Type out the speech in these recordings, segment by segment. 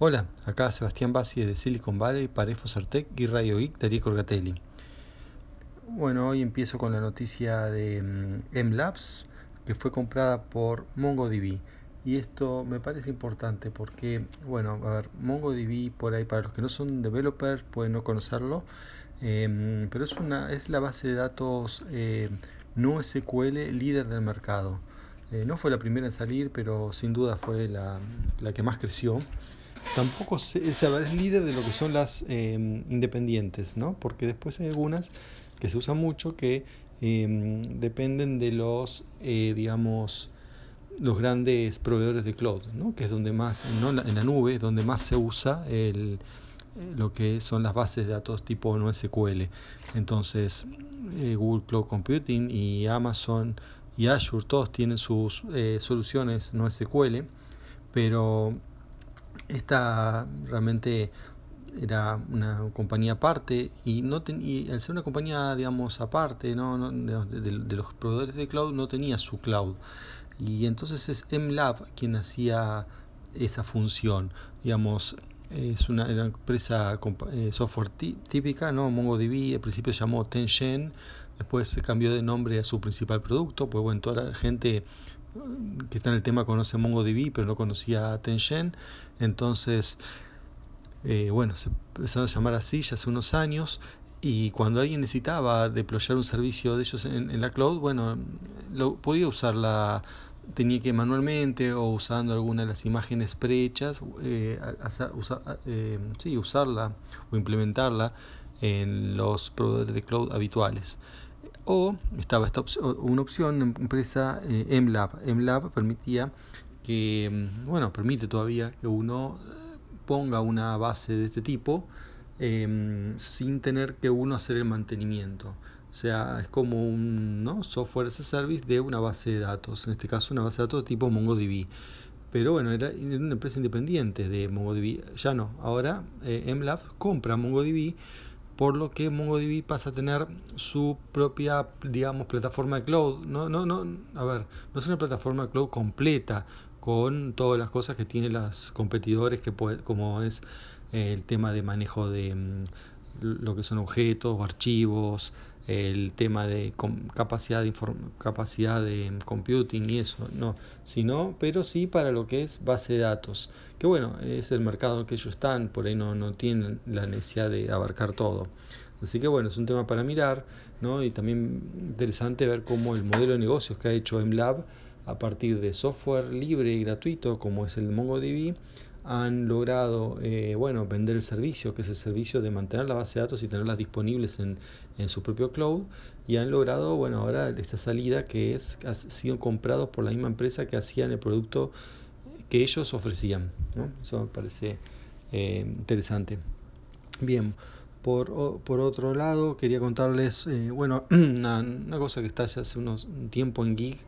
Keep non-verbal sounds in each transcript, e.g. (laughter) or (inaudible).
Hola, acá Sebastián Bassi de Silicon Valley para Infocertec y Radio Geek Darío Corgatelli. Bueno, hoy empiezo con la noticia de mm, MLabs que fue comprada por MongoDB. Y esto me parece importante porque, bueno, a ver, MongoDB por ahí, para los que no son developers, pueden no conocerlo, em, pero es, una, es la base de datos eh, no SQL líder del mercado. Eh, no fue la primera en salir, pero sin duda fue la, la que más creció tampoco es, es líder de lo que son las em, independientes, ¿no? Porque después hay algunas que se usan mucho que em, dependen de los, eh, digamos, los grandes proveedores de cloud, ¿no? Que es donde más, ¿no? en la nube, donde más se usa el, eh, lo que son las bases de datos tipo NoSQL. Entonces, eh, Google Cloud Computing y Amazon y Azure todos tienen sus soluciones NoSQL, pero esta realmente era una compañía aparte y no al ser una compañía digamos aparte ¿no? de, los proveedores de cloud no tenía su cloud. Y entonces es MLab quien hacía esa función. Digamos es una, empresa eh, software típica no MongoDB al principio se llamó Tengen después se cambió de nombre a su principal producto pues bueno toda la gente que está en el tema conoce MongoDB, pero no conocía Tengen. Entonces, eh, bueno, se empezó a llamar así ya hace unos años. Y cuando alguien necesitaba deployar un servicio de ellos en, la cloud, bueno, lo, podía usarla, tenía que manualmente o usando alguna de las imágenes prehechas, eh, eh, sí, usarla o implementarla en los proveedores de cloud habituales. O estaba esta una opción, empresa eh, MLab. MLab permitía que, mm, bueno, permite todavía que uno eh, ponga una base de este tipo em, sin tener que uno hacer el mantenimiento. O sea, es como un ¿no? software as a service de una base de datos, en este caso una base de datos tipo MongoDB. Pero bueno, era una empresa independiente de MongoDB. Ya no, ahora eh, MLab compra MongoDB por lo que MongoDB pasa a tener su propia, digamos, plataforma de cloud. No, no, no, a ver, no es una plataforma de cloud completa con todas las cosas que tienen los competidores, que como es el tema de manejo de mm, lo que son objetos o archivos, el tema de capacidad de capacidad de computing y eso, no, sino, pero sí para lo que es base de datos, que bueno, es el mercado en que ellos están, por ahí no, no tienen la necesidad de abarcar todo. Así que bueno, es un tema para mirar, ¿no? Y también interesante ver cómo el modelo de negocios que ha hecho MLab a partir de software libre y gratuito como es el MongoDB han logrado eh, bueno, vender el servicio, que es el servicio de mantener la base de datos y tenerlas disponibles en, en su propio cloud, y han logrado bueno, ahora esta salida que es ha sido comprados por la misma empresa que hacían el producto que ellos ofrecían. ¿no? Eso me parece eh, interesante. Bien, por, por, otro lado, quería contarles eh, bueno, (clears throat) una, cosa que está ya hace unos un tiempo en Geek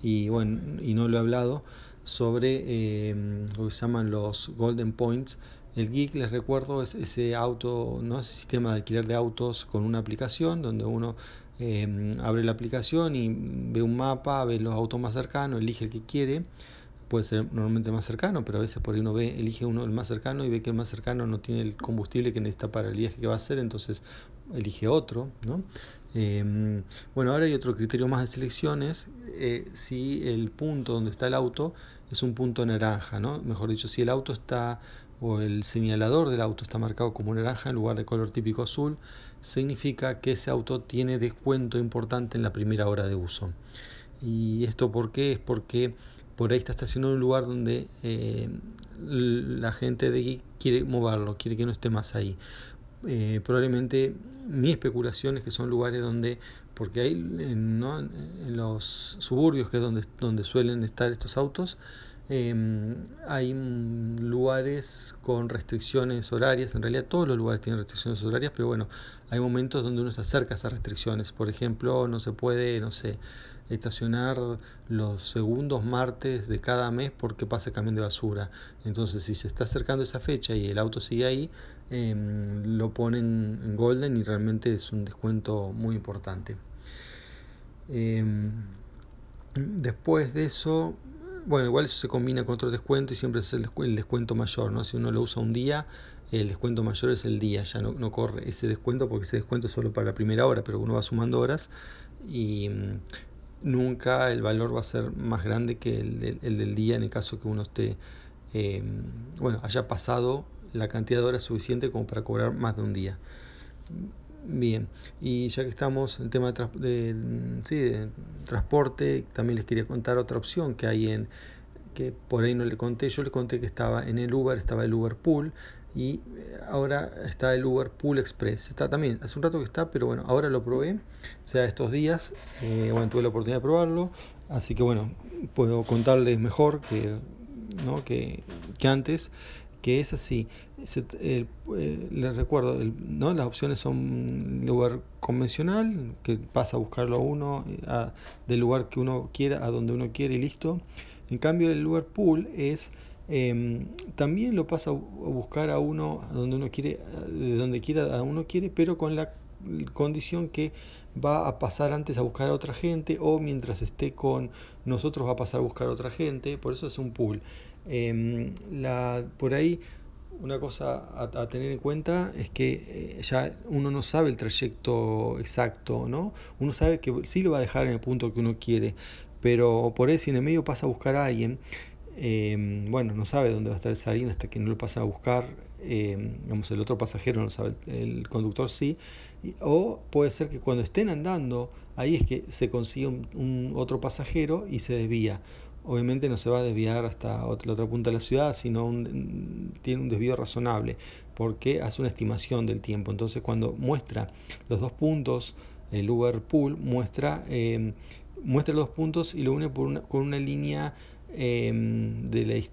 y, bueno, y no lo he hablado sobre em, lo que se llaman los Golden Points. El Geek, les recuerdo, es ese auto, ¿no? ese sistema de alquiler de autos con una aplicación donde uno em, abre la aplicación y ve un mapa, ve los autos más cercanos, elige el que quiere. Puede ser normalmente más cercano, pero a veces por ahí uno ve, elige uno el más cercano y ve que el más cercano no tiene el combustible que necesita para el viaje que va a hacer, entonces elige otro. ¿no? Em, bueno, ahora hay otro criterio más de selecciones, eh, si el punto donde está el auto es un punto naranja, ¿no? Mejor dicho, si el auto está o el señalador del auto está marcado como naranja en lugar de color típico azul, significa que ese auto tiene descuento importante en la primera hora de uso. ¿Y esto por qué? Es porque por ahí está estacionado en un lugar donde eh, la gente de aquí quiere moverlo, quiere que no esté más ahí. Eh, probablemente mi especulación es que son lugares donde, porque hay en, en los suburbios, que es donde, donde suelen estar estos autos, em, hay lugares con restricciones horarias, en realidad todos los lugares tienen restricciones horarias, pero bueno, hay momentos donde uno se acerca a esas restricciones, por ejemplo, no se puede, no sé, estacionar los segundos martes de cada mes porque pasa el camión de basura. Entonces, si se está acercando esa fecha y el auto sigue ahí, em, lo ponen en Golden y realmente es un descuento muy importante. Em, después de eso, bueno, igual eso se combina con otro descuento y siempre es el, descuento mayor, ¿no? Si uno lo usa un día, el descuento mayor es el día, ya no, corre ese descuento porque ese descuento es solo para la primera hora, pero uno va sumando horas y mm, nunca el valor va a ser más grande que el, del día en el caso que uno esté, eh, bueno, haya pasado la cantidad de horas suficiente como para cobrar más de un día. Bien, y ya que estamos en tema de, de, transporte, también les quería contar otra opción que hay en, que por ahí no le conté, yo le conté que estaba en el Uber, estaba el Uber Pool y eh, ahora está el Uber Pool Express. Está también, hace un rato que está, pero bueno, ahora lo probé, o sea, estos días, eh, bueno, tuve la oportunidad de probarlo, así que bueno, puedo contarles mejor que, ¿no? que, que antes que es así. Eh, les recuerdo, ¿no? las opciones son lugar convencional, que pasa a buscarlo a uno, del lugar que uno quiera, a donde uno quiere y listo. En cambio, el lugar pool es em, también lo pasa a buscar a uno a donde uno quiere, de donde quiera a uno quiere, pero con la condición que va a pasar antes a buscar a otra gente o mientras esté con nosotros va a pasar a buscar a otra gente, por eso es un pool. Em, la, por ahí una cosa a, tener en cuenta es que eh, ya uno no sabe el trayecto exacto, ¿no? Uno sabe que sí lo va a dejar en el punto que uno quiere, pero por si en el medio pasa a buscar a alguien, em, bueno, no sabe dónde va a estar esa alguien hasta que no lo pasa a buscar, em, digamos, el otro pasajero no lo sabe, el, conductor sí, o puede ser que cuando estén andando, ahí es que se consigue un otro pasajero y se desvía obviamente no se va a desviar hasta la otra punta de la ciudad, sino tiene un desvío razonable, porque hace una estimación del tiempo. Entonces, cuando muestra los dos puntos, el Uber Pool muestra, eh, muestra los dos puntos y lo une con una línea em, de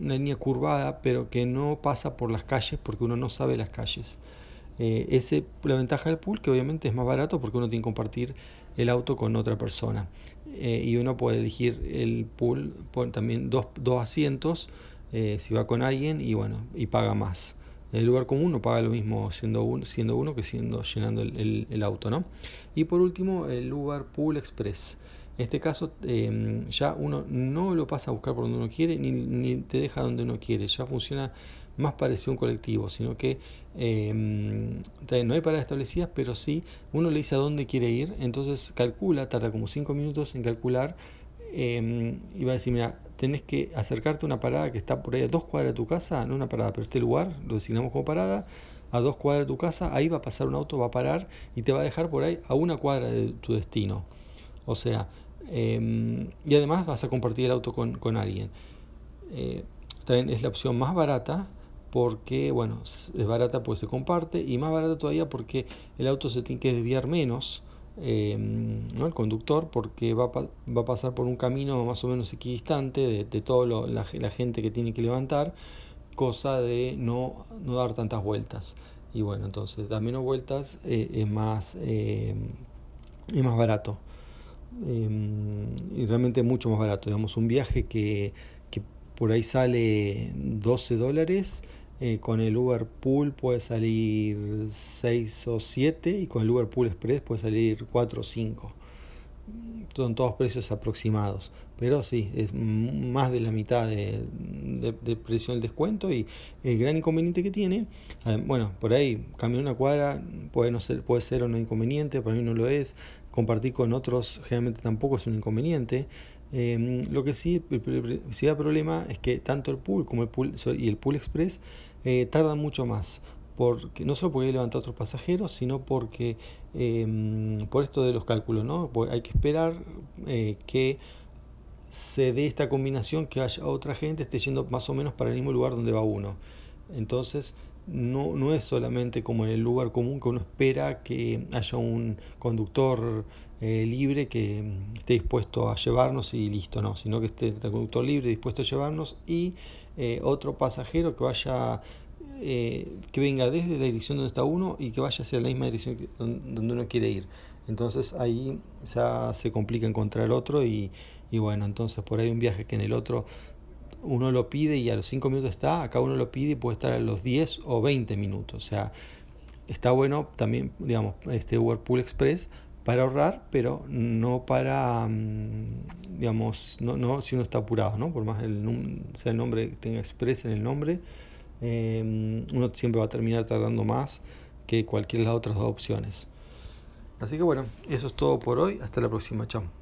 una línea curvada, pero que no pasa por las calles, porque uno no sabe las calles. Eh, ese, la ventaja del pool, que obviamente es más barato porque uno tiene que compartir el auto con otra persona. Eh, y uno puede elegir el pool, también dos, dos asientos eh, si va con alguien y bueno, y paga más. El lugar común no paga lo mismo siendo uno, siendo uno que siendo llenando el, el, auto, ¿no? Y por último, el Uber Pool Express. En este caso em, ya uno no lo pasa a buscar por donde uno quiere ni, ni te deja donde uno quiere. Ya funciona más parecido a un colectivo, sino que em, no hay paradas establecidas, pero sí uno le dice a dónde quiere ir, entonces calcula, tarda como 5 minutos en calcular em, y va a decir, mira, tenés que acercarte a una parada que está por ahí a dos cuadras de tu casa, no una parada, pero este lugar lo designamos como parada, a dos cuadras de tu casa, ahí va a pasar un auto, va a parar y te va a dejar por ahí a una cuadra de tu destino. O sea, em, y además vas a compartir el auto con, con alguien. Eh, también es la opción más barata porque, bueno, es barata pues se comparte y más barata todavía porque el auto se tiene que desviar menos, eh, ¿no? el conductor, porque va va a, pasar por un camino más o menos equidistante de, de toda la, la, gente que tiene que levantar, cosa de no, no dar tantas vueltas. Y bueno, entonces dar menos vueltas eh, es, más, eh, es más barato. Y realmente mucho más barato. Digamos, un viaje que, que por ahí sale 12 dólares eh, con el Uber Pool puede salir 6 o 7 y con el Uber Pool Express puede salir 4 o 5. Son todos precios aproximados, pero sí, es más de la mitad de, precio del descuento y el gran inconveniente que tiene, eh, bueno, por ahí caminar una cuadra puede, no ser, puede ser un inconveniente, para mí no lo es, compartir con otros generalmente tampoco es un inconveniente, Em, lo que sí, si da problema es que tanto el pool como el pool y el pool express eh, tardan mucho más. Porque, no solo porque hay levantar otros pasajeros, sino porque em, por esto de los cálculos, ¿no? hay que esperar eh, que se dé esta combinación, que haya otra gente esté yendo más o menos para el mismo lugar donde va uno. Entonces, no, no es solamente como en el lugar común que uno espera que haya un conductor eh, libre que mm, esté dispuesto a llevarnos y listo, no, sino que esté el conductor libre dispuesto a llevarnos y eh, otro pasajero que vaya eh, que venga desde la dirección donde está uno y que vaya hacia la misma dirección donde uno quiere ir. Entonces ahí ya se complica encontrar otro y, y bueno, entonces por ahí un viaje que en el otro uno lo pide y a los 5 minutos está, acá uno lo pide y puede estar a los 10 o 20 minutos. O sea, está bueno también, digamos, este Uber Pool Express para ahorrar, pero no para, mm, digamos, no, no si uno está apurado, ¿no? Por más el, sea el nombre tenga express en el nombre, eh, uno siempre va a terminar tardando más que cualquiera de las otras dos opciones. Así que bueno, eso es todo por hoy. Hasta la próxima. Chao.